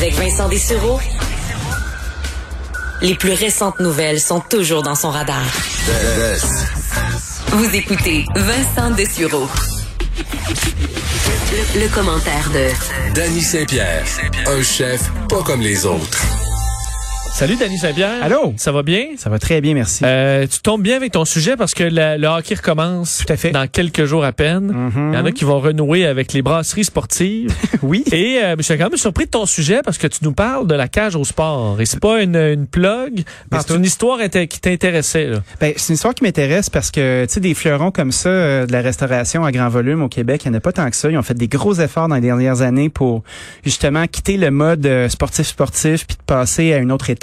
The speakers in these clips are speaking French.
Avec Vincent Dessureau, les plus récentes nouvelles sont toujours dans son radar. Vous écoutez Vincent Dessureau. Le, le commentaire de Danny Saint-Pierre, un chef pas comme les autres. Salut Danny Saint-Pierre. Allô? Ça va bien? Ça va très bien, merci. Euh, tu tombes bien avec ton sujet parce que la- le hockey recommence Tout à fait. dans quelques jours à peine. Mhm. Il y en a qui vont renouer avec les brasseries sportives. oui. Et euh, je suis quand même surpris de ton sujet parce que tu nous parles de la cage au sport. Et c'est pas une, une plug, c'est une histoire qui t'intéressait. Ben, c'est une histoire qui m'intéresse parce que, tu sais, des fleurons comme ça, euh, de la restauration à grand volume au Québec, il n'y en a pas tant que ça. Ils ont fait des gros efforts dans les dernières années pour, justement, quitter le mode euh, sportif-sportif puis de passer à une autre étape.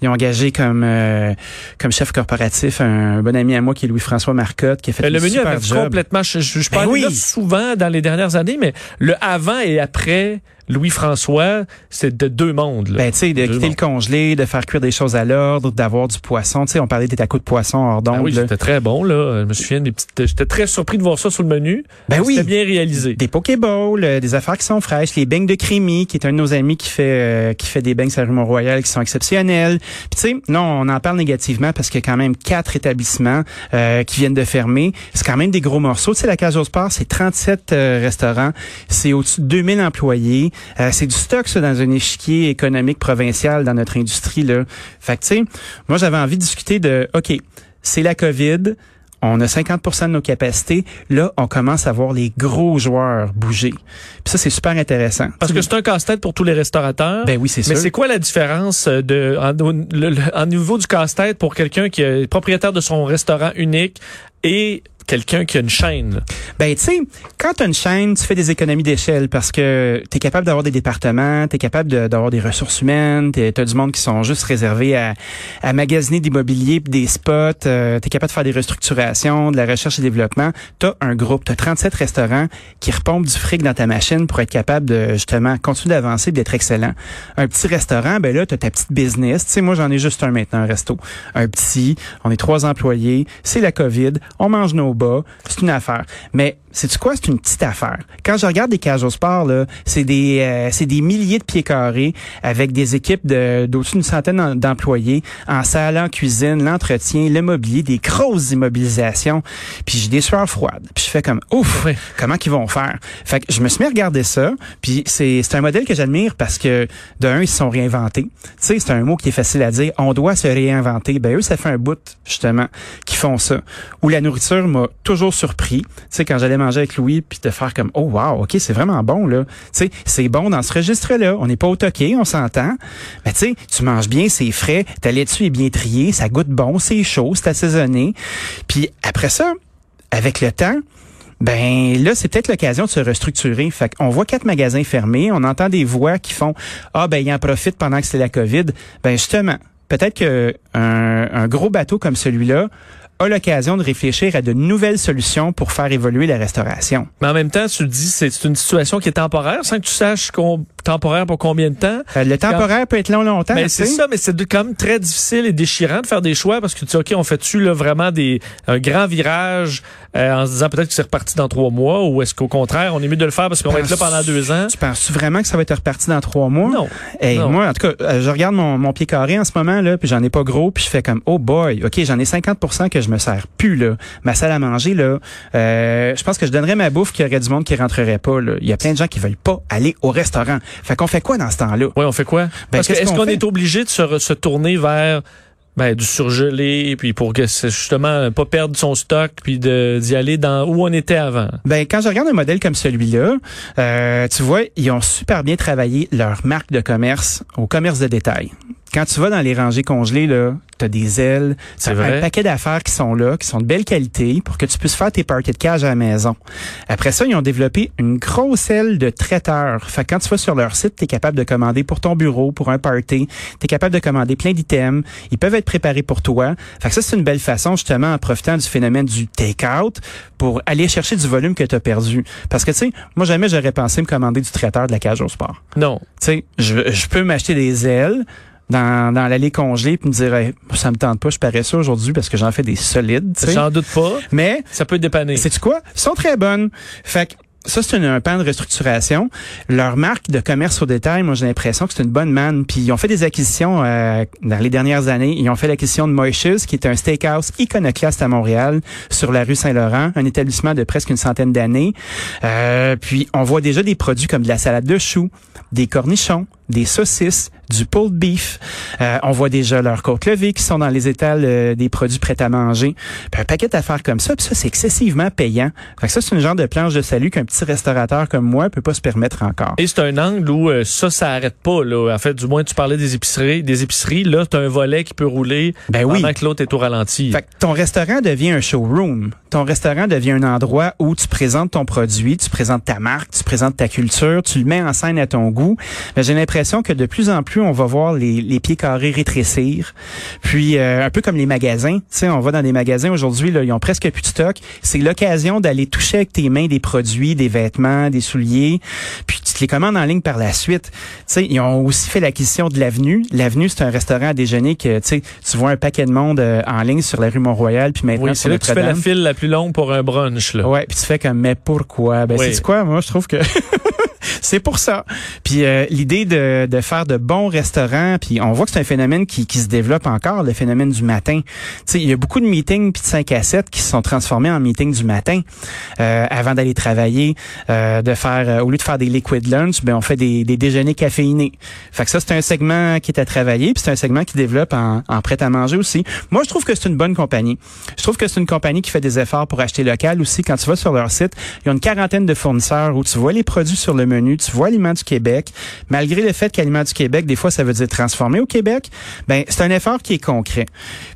Ils ont engagé comme, euh, comme chef corporatif un bon ami à moi qui est Louis-François Marcotte, qui a fait Euh, le menu avait complètement... Je, je, je Ben parle oui. là souvent dans les dernières années, mais le avant et après Louis-François, c'est de deux mondes. là. Ben, tu sais, de Deux quitter mondes. le congelé, de faire cuire des choses à l'ordre, d'avoir du poisson. Tu sais, on parlait des tacos de poisson hors Ah d'onde. oui, c'était très bon là. Je me souviens des petites. J'étais très surpris de voir ça sur le menu. Ben oui. C'était bien réalisé. Des Pokéballs, euh, des affaires qui sont fraîches, les beignes de crémy, qui est un de nos amis qui fait euh, qui fait des beignes sur la rue Mont-Royal qui sont exceptionnels. Puis tu sais, non, on en parle négativement parce qu'il y a quand même quatre établissements euh, qui viennent de fermer. C'est quand même des gros morceaux. Tu sais, la Cage au Sport, c'est 37 euh, restaurants, c'est au-dessus de 2000 employés. Euh, c'est du stock ça dans un échiquier économique provincial dans notre industrie là. Fait que tu sais, moi j'avais envie de discuter de OK, c'est la Covid. On a 50% de nos capacités. Là, on commence à voir les gros joueurs bouger. Puis ça, c'est super intéressant. Parce que c'est un casse-tête pour tous les restaurateurs. ben oui, c'est mais sûr. c'est quoi la différence euh, de en, au- le- le- en niveau du casse-tête pour quelqu'un qui est propriétaire de son restaurant unique et quelqu'un qui a une chaîne? Ben, tu sais, quand tu une chaîne, tu fais des économies d'échelle parce que tu es capable d'avoir des départements, tu es capable d'avoir des ressources humaines, tu as du monde qui sont juste réservés à, à magasiner d'immobilier des spots, tu es capable de faire des restructurations, de la recherche et développement. Tu as un groupe, tu as 37 restaurants qui repompent du fric dans ta machine pour être capable de justement continuer d'avancer d'être excellent. Un petit restaurant, ben là, tu as ta petite business. Tu sais, moi, j'en ai juste un maintenant, un resto. Un petit, on est trois employés, c'est la COVID, on mange nos c'est une affaire. Mais c'est quoi? C'est une petite affaire. Quand je regarde des cages au sport, là, c'est des, euh, c'est des milliers de pieds carrés avec des équipes de, d'au-dessus d'une centaine d'em- d'employés en salle, en cuisine, l'entretien, le mobilier, des grosses immobilisations. Puis j'ai des sueurs froides. Puis je fais comme, ouf, Oui. comment qu'ils vont faire? Fait que je me suis mis à regarder ça. Puis c'est, c'est un modèle que j'admire parce que, de un, ils se sont réinventés. Tu sais, c'est un mot qui est facile à dire. On doit se réinventer. Ben eux, ça fait un bout, justement, qui font ça. Où la nourriture m'a toujours surpris. Tu sais, quand j'allais avec Louis, puis de faire comme, oh wow, ok, c'est vraiment bon, là. Tu sais, c'est bon dans ce registre-là. On n'est pas au toqué, on s'entend. Mais tu sais, tu manges bien, c'est frais, ta laitue est bien triée, ça goûte bon, c'est chaud, c'est assaisonné. Puis après ça, avec le temps, ben là, c'est peut-être l'occasion de se restructurer. Fait qu'on voit quatre magasins fermés, on entend des voix qui font Ah ben ils en profitent pendant que c'est la COVID. Ben justement, peut-être que un, un gros bateau comme celui-là a l'occasion de réfléchir à de nouvelles solutions pour faire évoluer la restauration. Mais en même temps, tu dis, c'est c'est une situation qui est temporaire, sans que tu saches qu'on- temporaire pour combien de temps. Euh, le temporaire peut être long longtemps. Mais tu c'est ça, mais c'est quand même très difficile et déchirant de faire des choix parce que tu dis, OK, on fait-tu là, vraiment des, un grand virage euh, en se disant peut-être que c'est reparti dans trois mois ou est-ce qu'au contraire, on est mieux de le faire parce qu'on va être là pendant deux ans? Tu penses-tu vraiment que ça va être reparti dans trois mois? Non. Hey, Non. moi, en tout cas, euh, je regarde mon, mon pied carré en ce moment, là, puis j'en ai pas gros, puis je fais comme, oh boy, OK, j'en ai 50% que je me sers plus, là. Ma salle à manger, là, euh, je pense que je donnerais ma bouffe qu'il y aurait du monde qui rentrerait pas, là. Il y a plein de gens qui veulent pas aller au restaurant. Fait qu'on fait quoi dans ce temps-là? Oui, on fait quoi? parce que qu'est-ce est-ce qu'on est obligé de se, se tourner vers ben, du surgelé, puis pour que c'est justement pas perdre son stock, puis de- d'y aller dans où on était avant? Ben, quand je regarde un modèle comme celui-là, euh, tu vois, ils ont super bien travaillé leur marque de commerce au commerce de détail. Quand tu vas dans les rangées congelées, là, t'as des ailes, t'as un paquet d'affaires qui sont là, qui sont de belle qualité pour que tu puisses faire tes parties de cage à la maison. Après ça, ils ont développé une grosse aile de traiteurs. Fait que quand tu vas sur leur site, tu es capable de commander pour ton bureau, pour un party. Tu es capable de commander plein d'items. Ils peuvent être préparés pour toi. Fait que ça, c'est une belle façon, justement, en profitant du phénomène du take-out pour aller chercher du volume que tu as perdu. Parce que, tu sais, moi, jamais j'aurais pensé me commander du traiteur de la cage au sport. Non. Tu sais, je, je peux m'acheter des ailes dans, dans l'allée congelée puis me dire, Hey, ça me tente pas, je parais ça aujourd'hui parce que j'en fais des solides. J'en doute pas. Mais Ça peut dépanner. c'est quoi? Ils sont très bonnes. Fait que ça, c'est un pan de restructuration. Leur marque de commerce au détail, moi, j'ai l'impression que c'est une bonne manne. Puis ils ont fait des acquisitions euh, dans les dernières années. Ils ont fait l'acquisition de Moishes, qui est un steakhouse iconoclaste à Montréal, sur la rue Saint-Laurent, un établissement de presque une centaine d'années. Euh, puis on voit déjà des produits comme de la salade de choux, des cornichons, des saucisses, du pulled beef. Euh, on voit déjà leurs côtes levées qui sont dans les étals euh, des produits prêts à manger. Puis un paquet d'affaires comme ça, puis ça, c'est excessivement payant. Fait que ça, c'est une genre de planche de salut qu'un petit restaurateur comme moi peut pas se permettre encore. Et c'est un angle où euh, ça, ça arrête pas. Là. En fait, du moins, tu parlais des épiceries. Des épiceries, là, tu as un volet qui peut rouler Ben pendant oui. que l'autre est au ralenti. Fait que ton restaurant devient un showroom. Ton restaurant devient un endroit où tu présentes ton produit, tu présentes ta marque, tu présentes ta culture, tu le mets en scène à ton goût. Mais j'ai l'impression que de plus en plus, on va voir les, les pieds carrés rétrécir. Puis, euh, un peu comme les magasins. Tu sais, on va dans des magasins aujourd'hui, là, ils ont presque plus de stock. C'est l'occasion d'aller toucher avec tes mains des produits, des vêtements, des souliers. Puis, tu te les commandes en ligne par la suite. Tu sais, ils ont aussi fait l'acquisition de l'Avenue. L'Avenue, c'est un restaurant à déjeuner que, tu sais, tu vois un paquet de monde euh, en ligne sur la rue Mont-Royal, puis maintenant oui, c'est là que tu fais la file la plus longue pour un brunch. Là. Ouais, puis tu fais comme mais pourquoi? Ben Oui. c'est quoi? Moi je trouve que c'est pour ça. Puis euh, l'idée de, de faire de bons restaurants, puis on voit que c'est un phénomène qui, qui se développe encore, le phénomène du matin. Tu sais, il y a beaucoup de meetings puis de 5 à 7 qui se sont transformés en meetings du matin euh, avant d'aller travailler, euh, de faire au lieu de faire des liquid lunch, ben on fait des, des déjeuners caféinés. Fait que ça c'est un segment qui est à travailler, puis c'est un segment qui développe en, en prêt à manger aussi. Moi je trouve que c'est une bonne compagnie. Je trouve que c'est une compagnie qui fait des efforts pour acheter local aussi. Quand tu vas sur leur site, il y a une quarantaine de fournisseurs où tu vois les produits sur le menu, tu vois Aliments du Québec. Malgré le fait qu'Aliments du Québec, des fois, ça veut dire transformer au Québec, ben c'est un effort qui est concret.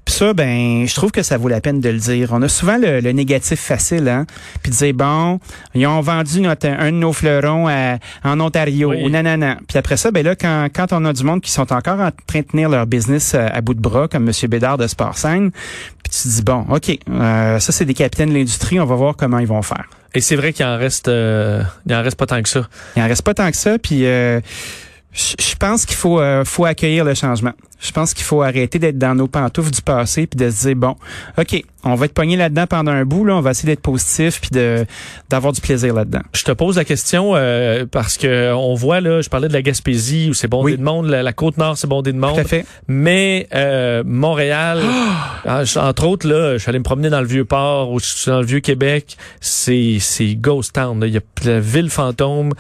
Puis ça, ben je trouve que ça vaut la peine de le dire. On a souvent le, le négatif facile, hein, puis dire bon, ils ont vendu notre, un de nos fleurons à- en Ontario Oui. ou nanana. Puis après ça, ben là, quand, quand on a du monde qui sont encore en train de tenir leur business à, à bout de bras, comme M. Bédard de Sportsign, puis tu te dis bon, ok, euh, ça c'est des capitaines de l'industrie, on va voir comment ils vont faire. Et c'est vrai qu'il en reste, euh, il en reste pas tant que ça. Il en reste pas tant que ça, puis euh, je pense qu'il faut euh, faut accueillir le changement. Je pense qu'il faut arrêter d'être dans nos pantoufles du passé puis de se dire bon, ok, on va être pogné là-dedans pendant un bout, là, on va essayer d'être positif puis de d'avoir du plaisir là-dedans. Je te pose la question euh, parce que on voit là, je parlais de la Gaspésie où c'est bondé Oui. de monde, la, la côte nord c'est bondé de monde, Tout à fait. mais euh, Montréal, ah, entre autres là, je suis allé me promener dans le vieux port ou dans le vieux Québec, c'est c'est ghost town, là. il y a la ville fantôme.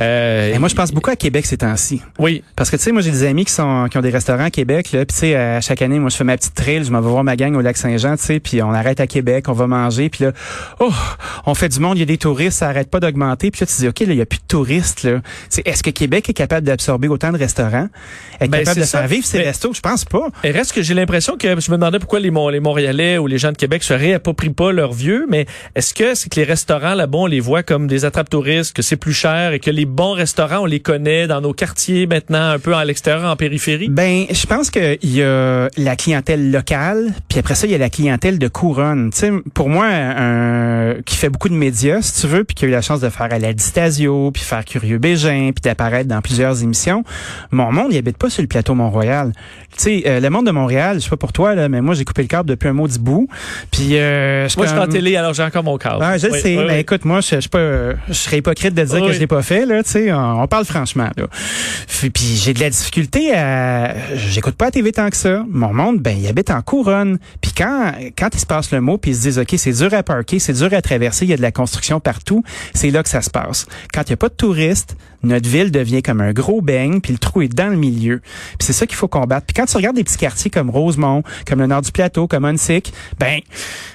Euh, Et moi, je pense beaucoup à Québec ces temps-ci. oui, Parce que, tu sais, moi, j'ai des amis qui sont qui ont des restaurants à Québec, là. Puis, tu sais, à chaque année, moi, je fais ma petite trail, je m'en vais voir ma gang au lac Saint-Jean, tu sais. Puis, on arrête à Québec, on va manger. Puis là, oh, on fait du monde, il y a des touristes, ça arrête pas d'augmenter. Puis là, tu te dis, OK, là, il y a plus de touristes, là. Tu sais, est-ce que Québec est capable d'absorber autant de restaurants? Être Ben, capable de ça. faire vivre ces restos? Je pense pas. Et reste que j'ai l'impression que je me demandais pourquoi les, Mon- les Montréalais ou les gens de Québec se réapproprient pas leur vieux, mais est-ce que c'est que les restaurants là-bas, on les voit comme des attrapes touristes, que c'est plus cher et que les bons restaurants, on les connaît dans nos quartiers maintenant, un peu à l'extérieur, en périphérie? Ben, je pense qu'il y a la clientèle locale, puis après ça, il y a la clientèle de couronne. Tu sais, pour moi, un, qui fait beaucoup de médias, si tu veux, puis qui a eu la chance de faire à la Distasio, puis faire Curieux Bégin, puis d'apparaître dans plusieurs émissions, mon monde, il habite pas sur le plateau Mont-Royal. Tu sais, euh, le monde de Montréal, je sais pas pour toi, là, mais moi, j'ai coupé le câble depuis un maudit bout. Puis, euh, Moi, je suis en télé, alors j'ai encore mon câble. ah, je Oui, sais, oui, mais oui. écoute, moi, je, je, suis pas, je serais hypocrite de dire que je l'ai pas fait, là, tu sais, on, on parle franchement, là. Puis, j'ai de la difficulté à, j'écoute pas la TV tant que ça. Mon monde, ben, il habite en couronne. Puis quand, quand ils se passent le mot, puis ils se disent, OK, c'est dur à parker, c'est dur à traverser, il y a de la construction partout, c'est là que ça se passe. Quand il y a pas de touristes, notre ville devient comme un gros beigne, puis le trou est dans le milieu. Puis c'est ça qu'il faut combattre. Puis quand tu regardes des petits quartiers comme Rosemont, comme le nord du plateau, comme Huntsic, ben,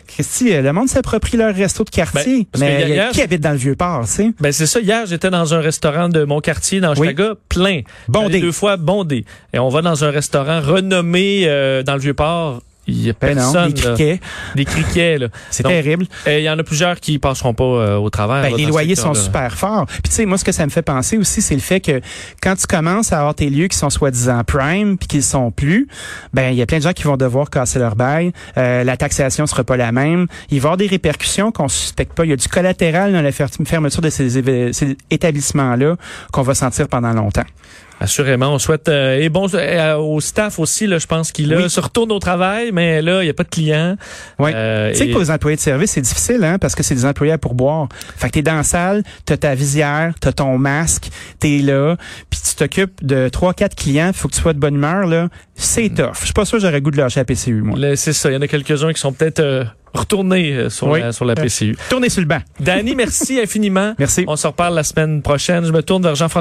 Christy, euh, le monde s'approprie leur resto de quartier. Ben, mais hier- qui habite dans le vieux port, tu sais? Ben c'est ça. Hier, j'étais dans un restaurant de mon quartier dans Oui. Chicago, plein, Bondé. Deux fois bondé. Et on va dans un restaurant renommé euh, dans le vieux port. Il y a Ben non, personne. là. criquets. Des criquets là. C'est terrible. euh, Il y en a plusieurs qui passeront pas euh, au travers. Ben, là, les loyers sont super forts. Puis tu sais, moi, ce que ça me fait penser aussi, c'est le fait que quand tu commences à avoir tes lieux qui sont soi-disant prime, puis qu'ils sont plus, ben il y a plein de gens qui vont devoir casser leur bail. Euh, la taxation sera pas la même. Il va y avoir des répercussions qu'on suspecte pas. Il y a du collatéral dans la fer- fermeture de ces, ces établissements-là qu'on va sentir pendant longtemps. Assurément, on souhaite euh, et bon euh, au staff aussi là, je pense qu'il Oui. se retourne au travail, mais là il y a pas de clients. Ouais. Euh, tu sais et- que pour les employés de service, c'est difficile, hein, parce que c'est des employés à pourboire. Fait que t'es dans la salle, t'as ta visière, t'as ton masque, t'es là, puis tu t'occupes de trois, quatre clients, faut que tu sois de bonne humeur, là. C'est tough. Je suis pas sûr que j'aurais goût de lâcher la PCU, moi. C'est ça, il y en a quelques-uns qui sont peut-être euh, retournés euh, sur, Oui. la, sur la PCU. Tournez sur le banc. Danny, merci infiniment. Merci. On se reparle la semaine prochaine. Je me tourne vers Jean-François